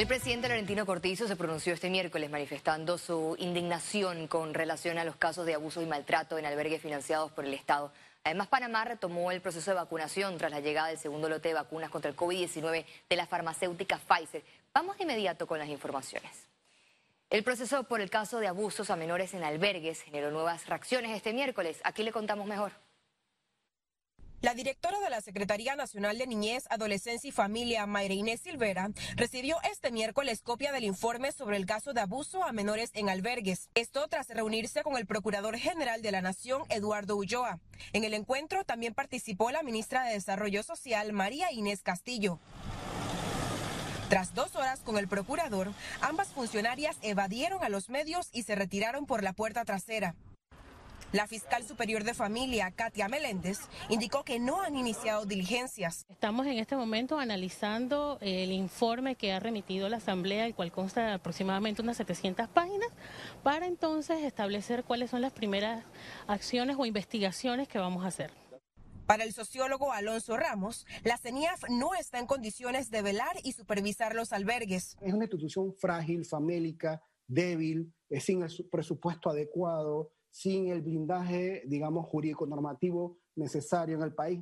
El presidente Laurentino Cortizo se pronunció este miércoles manifestando su indignación con relación a los casos de abuso y maltrato en albergues financiados por el Estado. Además, Panamá retomó el proceso de vacunación tras la llegada del segundo lote de vacunas contra el COVID-19 de la farmacéutica Pfizer. Vamos de inmediato con las informaciones. El proceso por el caso de abusos a menores en albergues generó nuevas reacciones este miércoles. Aquí le contamos mejor. La directora de la Secretaría Nacional de Niñez, Adolescencia y Familia, Mayra Inés Silvera, recibió este miércoles copia del informe sobre el caso de abuso a menores en albergues. Esto tras reunirse con el Procurador General de la Nación, Eduardo Ulloa. En el encuentro también participó la ministra de Desarrollo Social, María Inés Castillo. Tras dos horas con el procurador, ambas funcionarias evadieron a los medios y se retiraron por la puerta trasera. La fiscal superior de familia, Katia Meléndez, indicó que no han iniciado diligencias. Estamos en este momento analizando el informe que ha remitido la Asamblea, el cual consta de aproximadamente unas 700 páginas, para entonces establecer cuáles son las primeras acciones o investigaciones que vamos a hacer. Para el sociólogo Alonso Ramos, la CENIAF no está en condiciones de velar y supervisar los albergues. Es una institución frágil, famélica, débil, sin el presupuesto adecuado, sin el blindaje, digamos, jurídico normativo necesario en el país.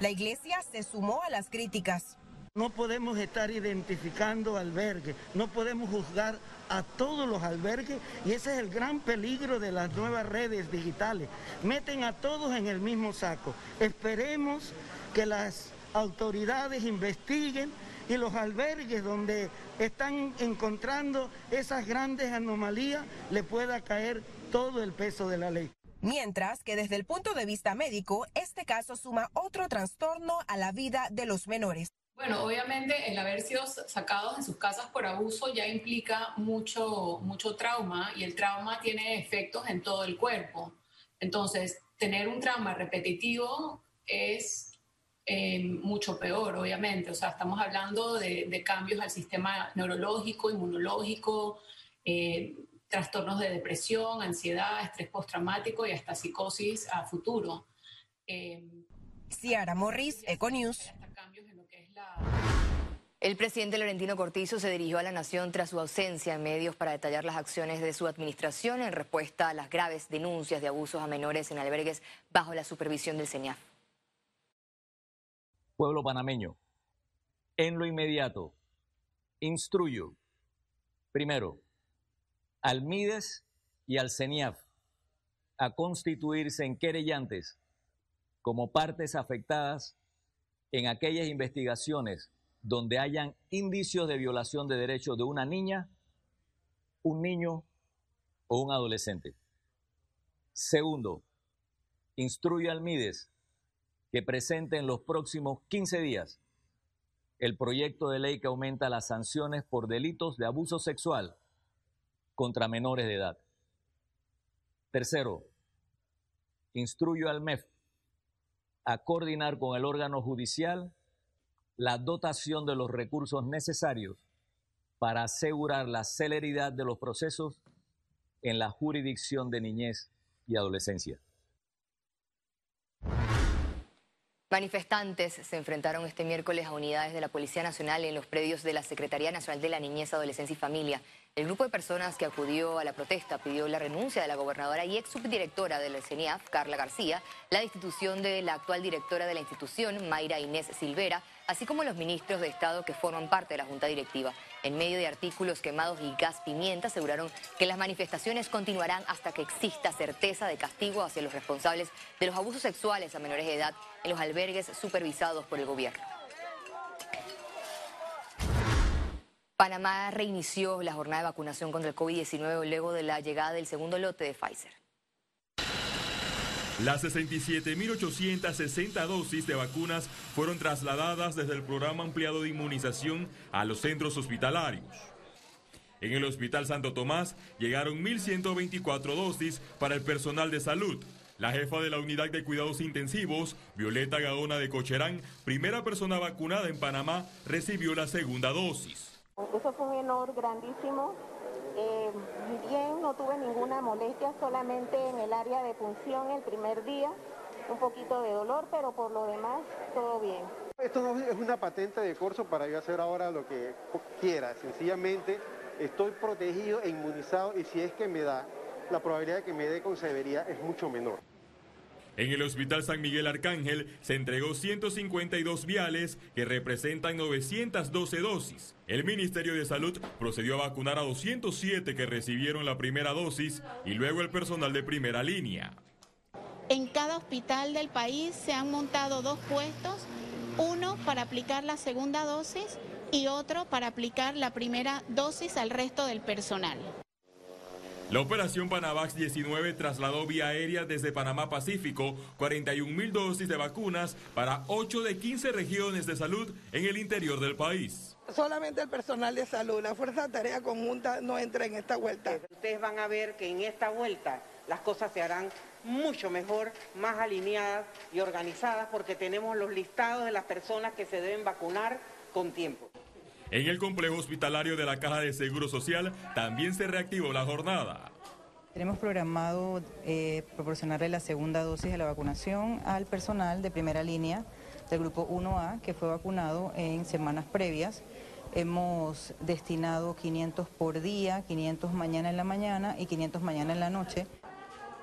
La iglesia se sumó a las críticas. No podemos estar identificando albergues, no podemos juzgar a todos los albergues y ese es el gran peligro de las nuevas redes digitales. Meten a todos en el mismo saco. Esperemos que las autoridades investiguen y los albergues donde están encontrando esas grandes anomalías le pueda caer todo el peso de la ley. Mientras que desde el punto de vista médico, este caso suma otro trastorno a la vida de los menores. Bueno, obviamente el haber sido sacados en sus casas por abuso ya implica mucho, mucho trauma y el trauma tiene efectos en todo el cuerpo. Entonces, tener un trauma repetitivo es eh, mucho peor, obviamente. O sea, estamos hablando de, cambios al sistema neurológico, inmunológico, eh, trastornos de depresión, ansiedad, estrés postraumático y hasta psicosis a futuro. Eh, Ciara Morris, Econews. El presidente Laurentino Cortizo se dirigió a la nación tras su ausencia en medios para detallar las acciones de su administración en respuesta a las graves denuncias de abusos a menores en albergues bajo la supervisión del CENIAF. Pueblo panameño, en lo inmediato, instruyo, primero, al MIDES y al CENIAF a constituirse en querellantes como partes afectadas en aquellas investigaciones donde hayan indicios de violación de derechos de una niña, un niño o un adolescente. Segundo, instruye al MIDES que presente en los próximos 15 días el proyecto de ley que aumenta las sanciones por delitos de abuso sexual contra menores de edad. Tercero, instruyo al MEF a coordinar con el órgano judicial la dotación de los recursos necesarios para asegurar la celeridad de los procesos en la jurisdicción de niñez y adolescencia. Manifestantes se enfrentaron este miércoles a unidades de la Policía Nacional en los predios de la Secretaría Nacional de la Niñez, Adolescencia y Familia. El grupo de personas que acudió a la protesta pidió la renuncia de la gobernadora y ex subdirectora del CENIAF, Carla García, la destitución de la actual directora de la institución, Mayra Inés Silvera, así como los ministros de Estado que forman parte de la Junta Directiva. En medio de artículos quemados y gas pimienta, aseguraron que las manifestaciones continuarán hasta que exista certeza de castigo hacia los responsables de los abusos sexuales a menores de edad en los albergues supervisados por el gobierno. Panamá reinició la jornada de vacunación contra el COVID-19 luego de la llegada del segundo lote de Pfizer. Las 67.860 dosis de vacunas fueron trasladadas desde el programa ampliado de inmunización a los centros hospitalarios. En el Hospital Santo Tomás llegaron 1.124 dosis para el personal de salud. La jefa de la unidad de cuidados intensivos, Violeta Gaona de Cocherán, primera persona vacunada en Panamá, recibió la segunda dosis. Eso fue un honor grandísimo. Eh, bien, no tuve ninguna molestia, solamente en el área de función el primer día, un poquito de dolor, pero por lo demás todo bien. Esto no es una patente de corso para yo hacer ahora lo que quiera. Sencillamente estoy protegido e inmunizado y si es que me da, la probabilidad de que me dé con severidad es mucho menor. En el Hospital San Miguel Arcángel se entregó 152 viales que representan 912 dosis. El Ministerio de Salud procedió a vacunar a 207 que recibieron la primera dosis y luego el personal de primera línea. En cada hospital del país se han montado dos puestos, uno para aplicar la segunda dosis y otro para aplicar la primera dosis al resto del personal. La operación Panavax 19 trasladó vía aérea desde Panamá Pacífico 41 mil dosis de vacunas para 8 de 15 regiones de salud en el interior del país. Solamente el personal de salud, la Fuerza de Tarea Conjunta no entra en esta vuelta. Ustedes van a ver que en esta vuelta las cosas se harán mucho mejor, más alineadas y organizadas porque tenemos los listados de las personas que se deben vacunar con tiempo. En el complejo hospitalario de la Caja de Seguro Social también se reactivó la jornada. Tenemos programado eh, proporcionarle la segunda dosis de la vacunación al personal de primera línea del grupo 1A que fue vacunado en semanas previas. Hemos destinado 500 por día, 500 mañana en la mañana y 500 mañana en la noche.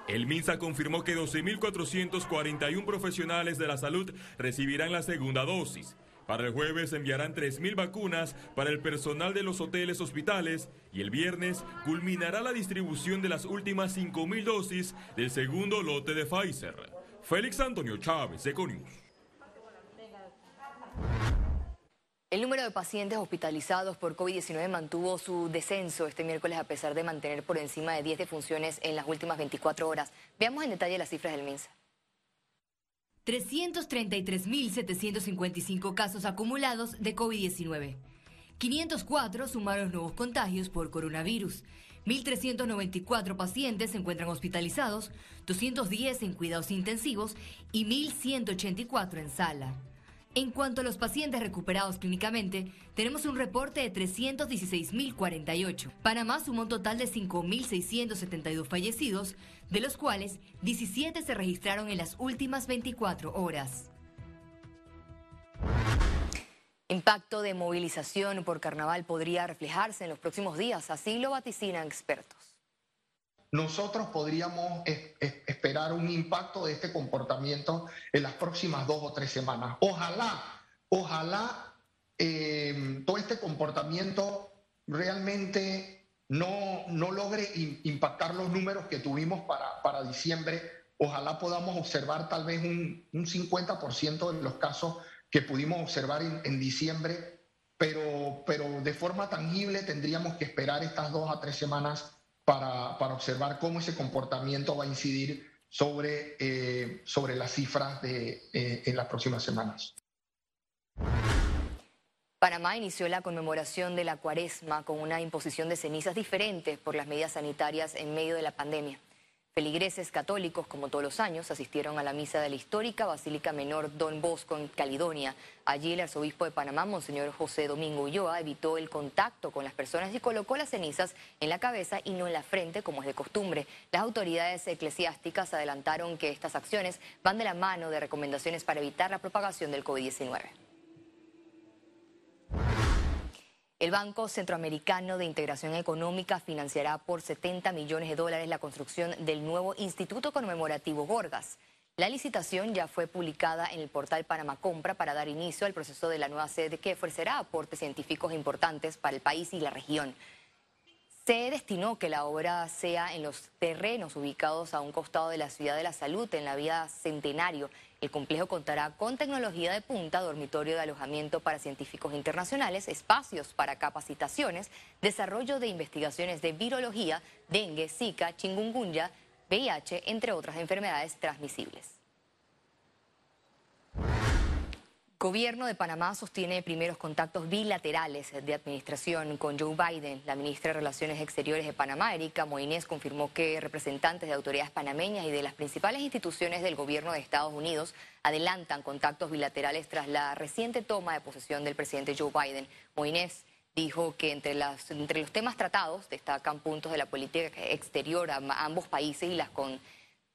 El MINSA confirmó que 12.441 profesionales de la salud recibirán la segunda dosis. Para el jueves enviarán 3.000 vacunas para el personal de los hoteles hospitales y el viernes culminará la distribución de las últimas 5.000 dosis del segundo lote de Pfizer. Félix Antonio Chávez, Econius. El número de pacientes hospitalizados por COVID-19 mantuvo su descenso este miércoles a pesar de mantener por encima de 10 defunciones en las últimas 24 horas. Veamos en detalle las cifras del MINSA. 333.755 casos acumulados de COVID-19. 504 sumaron nuevos contagios por coronavirus. 1.394 pacientes se encuentran hospitalizados, 210 en cuidados intensivos y 1.184 en sala. En cuanto a los pacientes recuperados clínicamente, tenemos un reporte de 316.048. Panamá sumó un total de 5.672 fallecidos, de los cuales 17 se registraron en las últimas 24 horas. Impacto de movilización por carnaval podría reflejarse en los próximos días, así lo vaticinan expertos nosotros podríamos esperar un impacto de este comportamiento en las próximas dos o tres semanas. Ojalá, ojalá eh, todo este comportamiento realmente no, no logre impactar los números que tuvimos para, para diciembre. Ojalá podamos observar tal vez un, un 50% de los casos que pudimos observar en, en diciembre, pero, pero de forma tangible tendríamos que esperar estas dos a tres semanas para, observar cómo ese comportamiento va a incidir sobre, eh, sobre las cifras de, eh, en las próximas semanas. Panamá inició la conmemoración de la cuaresma con una imposición de cenizas diferentes por las medidas sanitarias en medio de la pandemia. Feligreses católicos, como todos los años, asistieron a la misa de la histórica Basílica Menor Don Bosco en Caledonia. Allí el arzobispo de Panamá, Monseñor José Domingo Ulloa, evitó el contacto con las personas y colocó las cenizas en la cabeza y no en la frente, como es de costumbre. Las autoridades eclesiásticas adelantaron que estas acciones van de la mano de recomendaciones para evitar la propagación del COVID-19. El Banco Centroamericano de Integración Económica financiará por 70 millones de dólares la construcción del nuevo Instituto Conmemorativo Gorgas. La licitación ya fue publicada en el portal Panamá Compra para dar inicio al proceso de la nueva sede que ofrecerá aportes científicos importantes para el país y la región. Se destinó que la obra sea en los terrenos ubicados a un costado de la Ciudad de la Salud, en la vía Centenario. El complejo contará con tecnología de punta, dormitorio de alojamiento para científicos internacionales, espacios para capacitaciones, desarrollo de investigaciones de virología, dengue, zika, chingungunya, VIH, entre otras enfermedades transmisibles. Gobierno de Panamá sostiene primeros contactos bilaterales de administración con Joe Biden. La ministra de Relaciones Exteriores de Panamá, Erika Moines, confirmó que representantes de autoridades panameñas y de las principales instituciones del gobierno de Estados Unidos adelantan contactos bilaterales tras la reciente toma de posesión del presidente Joe Biden. Moines dijo que entre, los temas tratados destacan puntos de la política exterior a ambos países y las con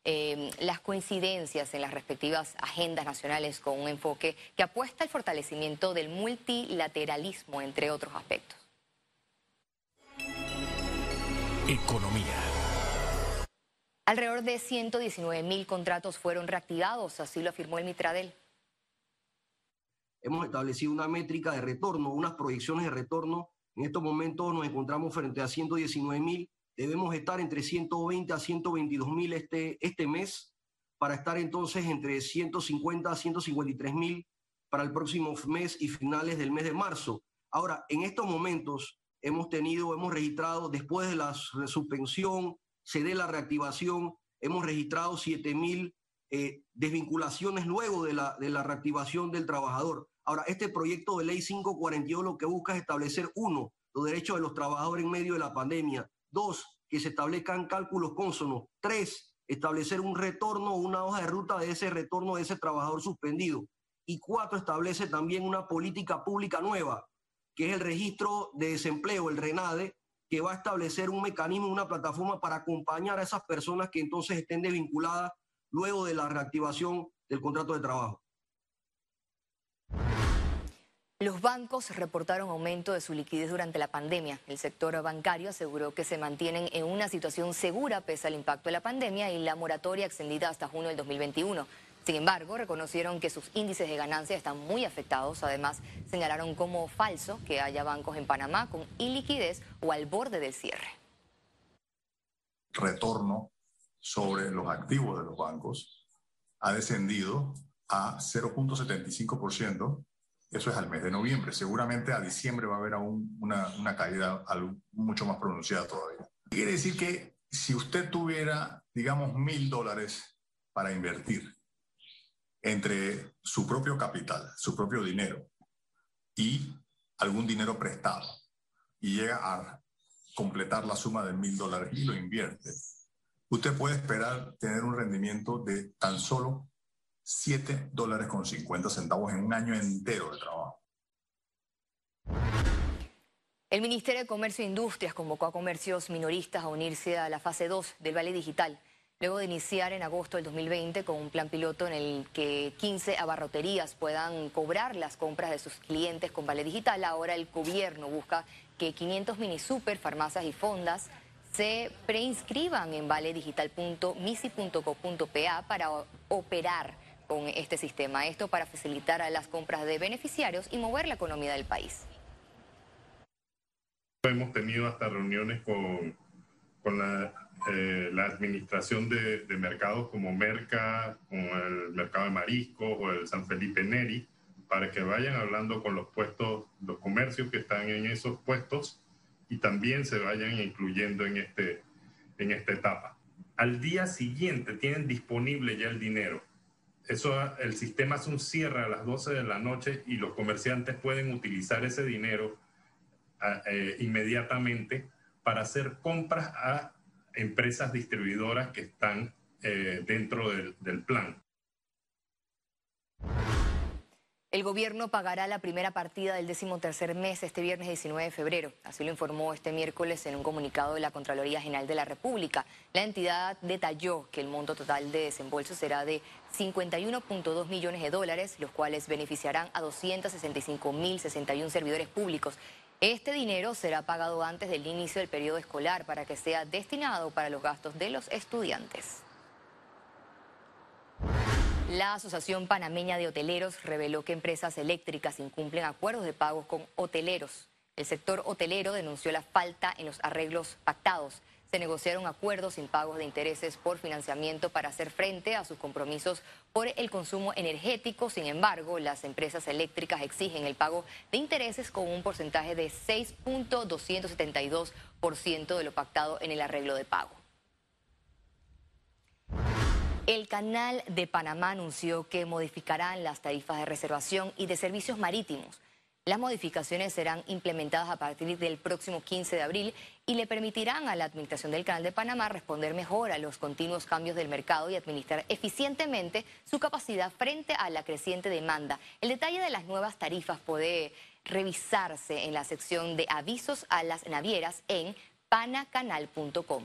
eh, las coincidencias en las respectivas agendas nacionales con un enfoque que apuesta al fortalecimiento del multilateralismo, entre otros aspectos. Economía. Alrededor de 119 mil contratos fueron reactivados, así lo afirmó el Mitradel. Hemos establecido una métrica de retorno, unas proyecciones de retorno. En estos momentos nos encontramos frente a 119 mil. Debemos estar entre 120 a 122 mil este, este mes para estar entonces entre 150 a 153 mil para el próximo mes y finales del mes de marzo. Ahora, en estos momentos hemos tenido, hemos registrado, después de la suspensión, se dé la reactivación, hemos registrado 7 mil eh, desvinculaciones luego de la, de la reactivación del trabajador. Ahora, este proyecto de ley 542 lo que busca es establecer, uno, los derechos de los trabajadores en medio de la pandemia. Dos, que se establezcan cálculos cónsonos. Tres, establecer un retorno una hoja de ruta de ese retorno de ese trabajador suspendido. Y cuatro, establece también una política pública nueva que es el registro de desempleo, el RENADE, que va a establecer un mecanismo, una plataforma para acompañar a esas personas que entonces estén desvinculadas luego de la reactivación del contrato de trabajo. Los bancos reportaron aumento de su liquidez durante la pandemia. El sector bancario aseguró que se mantienen en una situación segura pese al impacto de la pandemia y la moratoria extendida hasta junio del 2021. Sin embargo, reconocieron que sus índices de ganancia están muy afectados. Además, señalaron como falso que haya bancos en Panamá con iliquidez o al borde del cierre. Retorno sobre los activos de los bancos ha descendido a 0.75%. Eso es al mes de noviembre. Seguramente a diciembre va a haber aún una, caída mucho más pronunciada todavía. Quiere decir que si usted tuviera, digamos, mil dólares para invertir entre su propio capital, su propio dinero y algún dinero prestado y llega a completar la suma de mil dólares y lo invierte, usted puede esperar tener un rendimiento de tan solo 7 dólares con 50 centavos en un año entero de trabajo. El Ministerio de Comercio e Industrias convocó a comercios minoristas a unirse a la fase 2 del Vale Digital luego de iniciar en agosto del 2020 con un plan piloto en el que 15 abarroterías puedan cobrar las compras de sus clientes con Vale Digital. Ahora el gobierno busca que 500 mini super, farmacias y fondas se preinscriban en valedigital.misi.co.pa para operar con este sistema. Esto para facilitar a las compras de beneficiarios y mover la economía del país. Hemos tenido hasta reuniones con, con la eh, la administración de, mercados como Merca, como el mercado de mariscos o el San Felipe Neri, para que vayan hablando con los puestos, los comercios que están en esos puestos y también se vayan incluyendo en, este, en esta etapa. Al día siguiente tienen disponible ya el dinero. Eso, el sistema hace un cierre a las 12 de la noche y los comerciantes pueden utilizar ese dinero eh, inmediatamente para hacer compras a empresas distribuidoras que están eh, dentro del plan. El gobierno pagará la primera partida del décimo tercer mes este viernes 19 de febrero. Así lo informó este miércoles en un comunicado de la Contraloría General de la República. La entidad detalló que el monto total de desembolso será de 51.2 millones de dólares, los cuales beneficiarán a 265.061 servidores públicos este dinero será pagado antes del inicio del periodo escolar para que sea destinado para los gastos de los estudiantes. La Asociación Panameña de Hoteleros reveló que empresas eléctricas incumplen acuerdos de pagos con hoteleros. El sector hotelero denunció la falta en los arreglos pactados se negociaron acuerdos sin pagos de intereses por financiamiento para hacer frente a sus compromisos por el consumo energético. Sin embargo, las empresas eléctricas exigen el pago de intereses con un porcentaje de 6.272% de lo pactado en el arreglo de pago. El canal de Panamá anunció que modificarán las tarifas de reservación y de servicios marítimos. Las modificaciones serán implementadas a partir del próximo 15 de abril y le permitirán a la Administración del Canal de Panamá responder mejor a los continuos cambios del mercado y administrar eficientemente su capacidad frente a la creciente demanda. El detalle de las nuevas tarifas puede revisarse en la sección de avisos a las navieras en panacanal.com.